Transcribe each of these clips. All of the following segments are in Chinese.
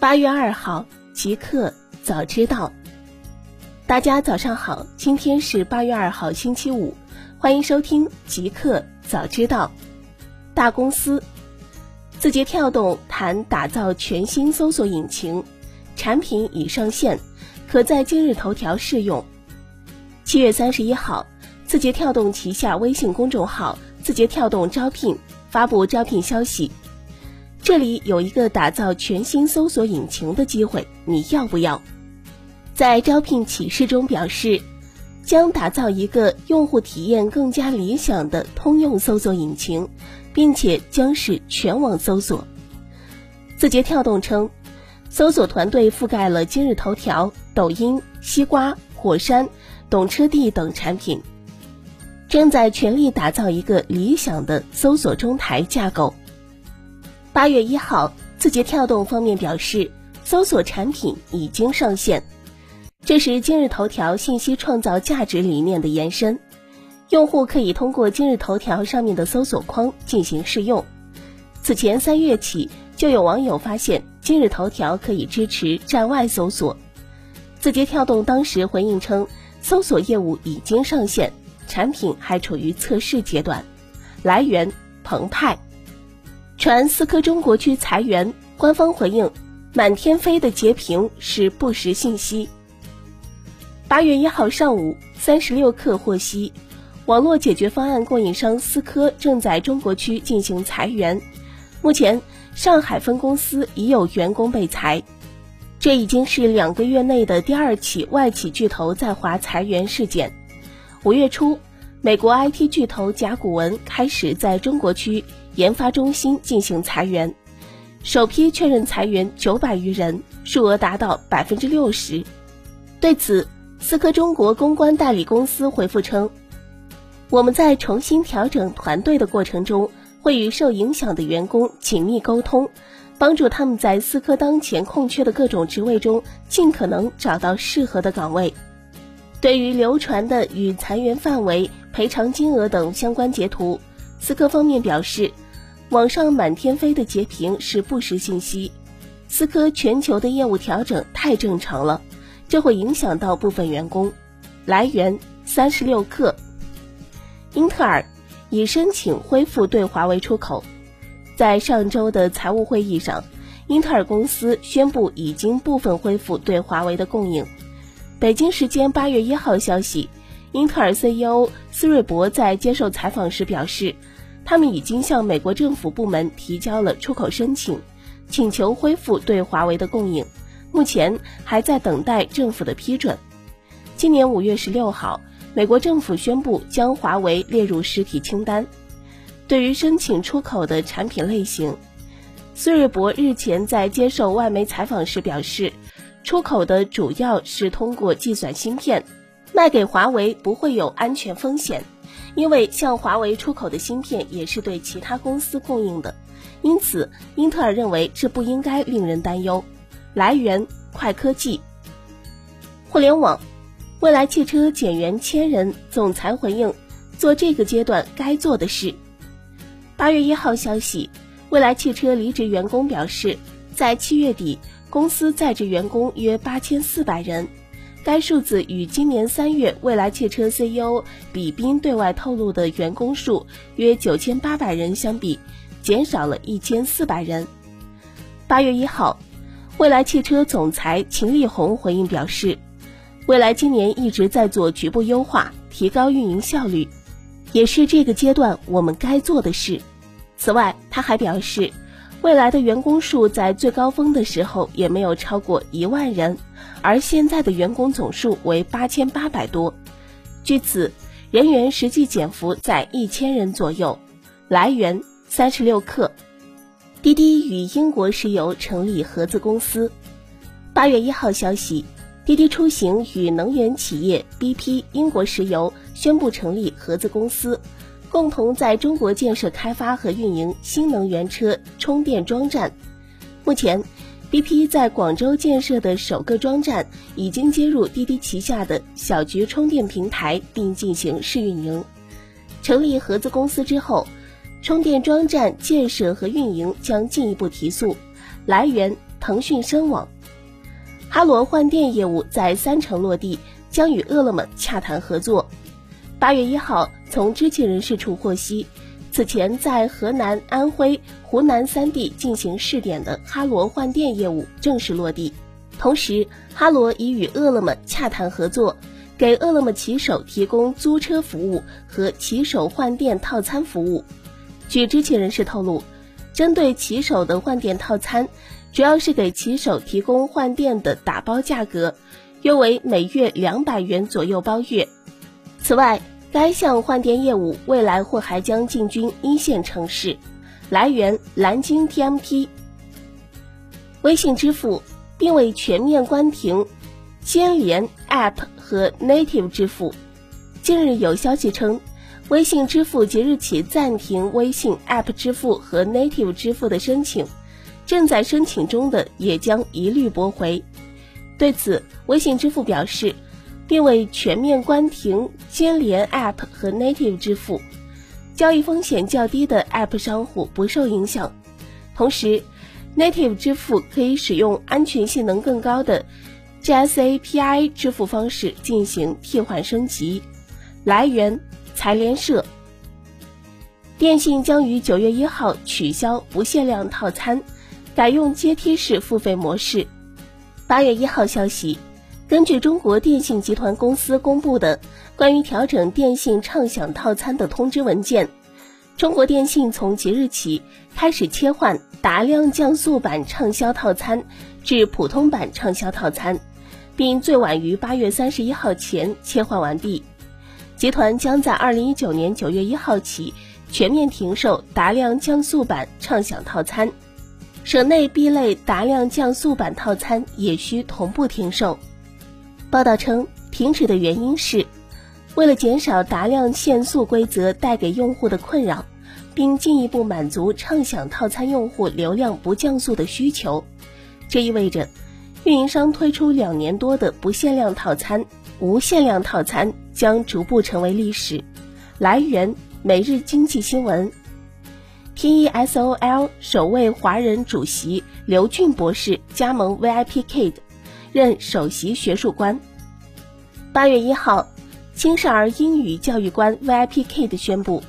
八月二号，极客早知道。大家早上好，今天是八月二号，星期五，欢迎收听极客早知道。大公司，字节跳动谈打造全新搜索引擎，产品已上线，可在今日头条试用。七月三十一号，字节跳动旗下微信公众号“字节跳动招聘”发布招聘消息。这里有一个打造全新搜索引擎的机会，你要不要？在招聘启事中表示，将打造一个用户体验更加理想的通用搜索引擎，并且将是全网搜索。字节跳动称，搜索团队覆盖了今日头条、抖音、西瓜、火山、懂车帝等产品，正在全力打造一个理想的搜索中台架构。八月一号，字节跳动方面表示，搜索产品已经上线。这是今日头条信息创造价值理念的延伸，用户可以通过今日头条上面的搜索框进行试用。此前三月起，就有网友发现今日头条可以支持站外搜索。字节跳动当时回应称，搜索业务已经上线，产品还处于测试阶段。来源：澎湃。传思科中国区裁员，官方回应：满天飞的截屏是不实信息。八月一号上午，三十六氪获悉，网络解决方案供应商思科正在中国区进行裁员，目前上海分公司已有员工被裁，这已经是两个月内的第二起外企巨头在华裁员事件。五月初，美国 IT 巨头甲骨文开始在中国区。研发中心进行裁员，首批确认裁员九百余人，数额达到百分之六十。对此，思科中国公关代理公司回复称：“我们在重新调整团队的过程中，会与受影响的员工紧密沟通，帮助他们在思科当前空缺的各种职位中尽可能找到适合的岗位。”对于流传的与裁员范围、赔偿金额等相关截图。思科方面表示，网上满天飞的截屏是不实信息。思科全球的业务调整太正常了，这会影响到部分员工。来源：三十六氪。英特尔已申请恢复对华为出口。在上周的财务会议上，英特尔公司宣布已经部分恢复对华为的供应。北京时间八月一号消息。英特尔 CEO 斯瑞伯在接受采访时表示，他们已经向美国政府部门提交了出口申请，请求恢复对华为的供应，目前还在等待政府的批准。今年五月十六号，美国政府宣布将华为列入实体清单。对于申请出口的产品类型，斯瑞博日前在接受外媒采访时表示，出口的主要是通过计算芯片。卖给华为不会有安全风险，因为向华为出口的芯片也是对其他公司供应的，因此英特尔认为这不应该令人担忧。来源：快科技。互联网，蔚来汽车减员千人，总裁回应：做这个阶段该做的事。八月一号消息，蔚来汽车离职员工表示，在七月底，公司在职员工约八千四百人。该数字与今年三月未来汽车 CEO 李斌对外透露的员工数约九千八百人相比，减少了一千四百人。八月一号，未来汽车总裁秦力红回应表示，未来今年一直在做局部优化，提高运营效率，也是这个阶段我们该做的事。此外，他还表示。未来的员工数在最高峰的时候也没有超过一万人，而现在的员工总数为八千八百多。据此，人员实际减幅在一千人左右。来源：三十六氪。滴滴与英国石油成立合资公司。八月一号消息，滴滴出行与能源企业 BP 英国石油宣布成立合资公司。共同在中国建设、开发和运营新能源车充电桩站。目前，BP 在广州建设的首个桩站已经接入滴滴旗下的小桔充电平台，并进行试运营。成立合资公司之后，充电桩站建设和运营将进一步提速。来源：腾讯深网。哈罗换电业务在三城落地，将与饿了么洽谈合作。八月一号，从知情人士处获悉，此前在河南、安徽、湖南三地进行试点的哈罗换电业务正式落地。同时，哈罗已与饿了么洽谈合作，给饿了么骑手提供租车服务和骑手换电套餐服务。据知情人士透露，针对骑手的换电套餐。主要是给骑手提供换电的打包价格，约为每月两百元左右包月。此外，该项换电业务未来或还将进军一线城市。来源：蓝鲸 TMT。微信支付并未全面关停接连 App 和 Native 支付。近日有消息称，微信支付即日起暂停微信 App 支付和 Native 支付的申请。正在申请中的也将一律驳回。对此，微信支付表示，并未全面关停接连 App 和 Native 支付，交易风险较低的 App 商户不受影响。同时，Native 支付可以使用安全性能更高的 GSAPI 支付方式进行替换升级。来源：财联社。电信将于九月一号取消不限量套餐。改用阶梯式付费模式。八月一号消息，根据中国电信集团公司公布的关于调整电信畅享套餐的通知文件，中国电信从即日起开始切换达量降速版畅销套餐至普通版畅销套餐，并最晚于八月三十一号前切换完毕。集团将在二零一九年九月一号起全面停售达量降速版畅享套餐。省内 B 类达量降速版套餐也需同步停售。报道称，停止的原因是，为了减少达量限速规则带给用户的困扰，并进一步满足畅享套餐用户流量不降速的需求。这意味着，运营商推出两年多的不限量套餐、无限量套餐将逐步成为历史。来源：每日经济新闻。TESOL 首位华人主席刘俊博士加盟 VIPKid，任首席学术官。八月一号，青少儿英语教育官 VIPKid 宣布，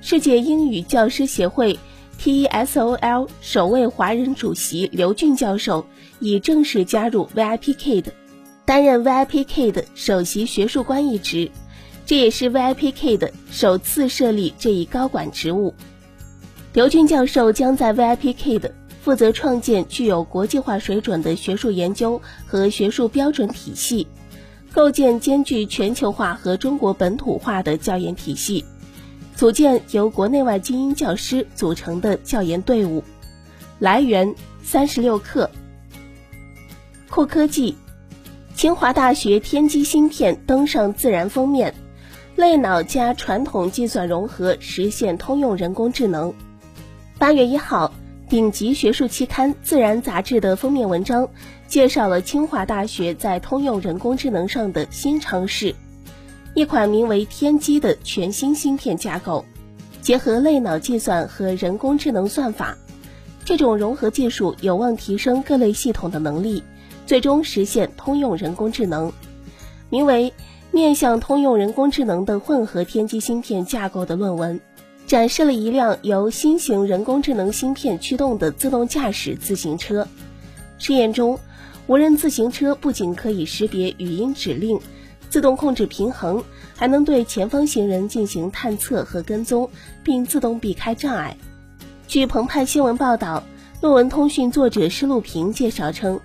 世界英语教师协会 TESOL 首位华人主席刘俊教授已正式加入 VIPKid，担任 VIPKid 首席学术官一职，这也是 VIPKid 首次设立这一高管职务。刘俊教授将在 VIPKid 负责创建具有国际化水准的学术研究和学术标准体系，构建兼具全球化和中国本土化的教研体系，组建由国内外精英教师组成的教研队伍。来源：三十六氪。酷科技，清华大学天基芯片登上自然封面，类脑加传统计算融合，实现通用人工智能。八月一号，顶级学术期刊《自然》杂志的封面文章介绍了清华大学在通用人工智能上的新尝试，一款名为“天机”的全新芯片架构，结合类脑计算和人工智能算法，这种融合技术有望提升各类系统的能力，最终实现通用人工智能。名为“面向通用人工智能的混合天机芯片架构”的论文。展示了一辆由新型人工智能芯片驱动的自动驾驶自行车。试验中，无人自行车不仅可以识别语音指令、自动控制平衡，还能对前方行人进行探测和跟踪，并自动避开障碍。据澎湃新闻报道，论文通讯作者施路平介绍称，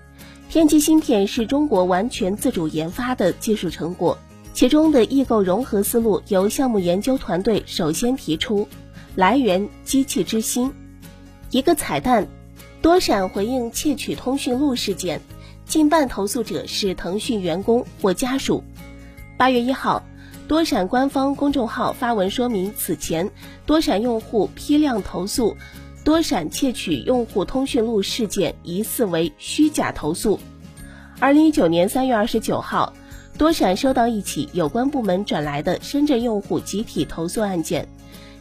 天基芯片是中国完全自主研发的技术成果。其中的异构融合思路由项目研究团队首先提出，来源机器之心。一个彩蛋，多闪回应窃取通讯录事件，近半投诉者是腾讯员工或家属。八月一号，多闪官方公众号发文说明，此前多闪用户批量投诉多闪窃取用户通讯录事件疑似为虚假投诉。二零一九年三月二十九号。多闪收到一起有关部门转来的深圳用户集体投诉案件，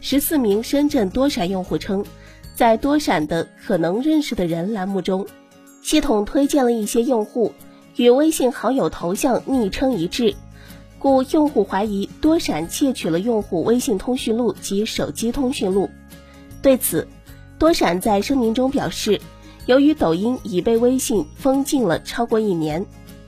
十四名深圳多闪用户称，在多闪的可能认识的人栏目中，系统推荐了一些用户与微信好友头像昵称一致，故用户怀疑多闪窃取了用户微信通讯录及手机通讯录。对此，多闪在声明中表示，由于抖音已被微信封禁了超过一年，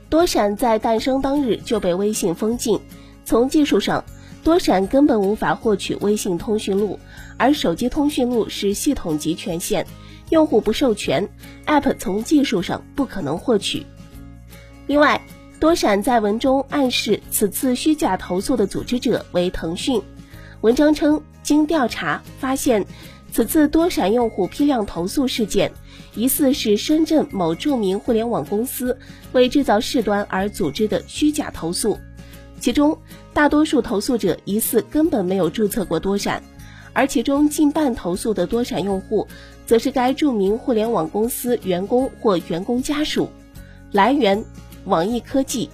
多闪在诞生当日就被微信封禁。从技术上，多闪根本无法获取微信通讯录，而手机通讯录是系统级权限，用户不授权，App 从技术上不可能获取。另外，多闪在文中暗示此次虚假投诉的组织者为腾讯。文章称，经调查发现，此次多闪用户批量投诉事件，疑似是深圳某著名互联网公司为制造事端而组织的虚假投诉。其中，大多数投诉者疑似根本没有注册过多闪，而其中近半投诉的多闪用户，则是该著名互联网公司员工或员工家属。来源：网易科技。